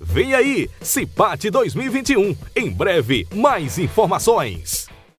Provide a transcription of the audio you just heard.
Vem aí, Cipate 2021. Em breve, mais informações.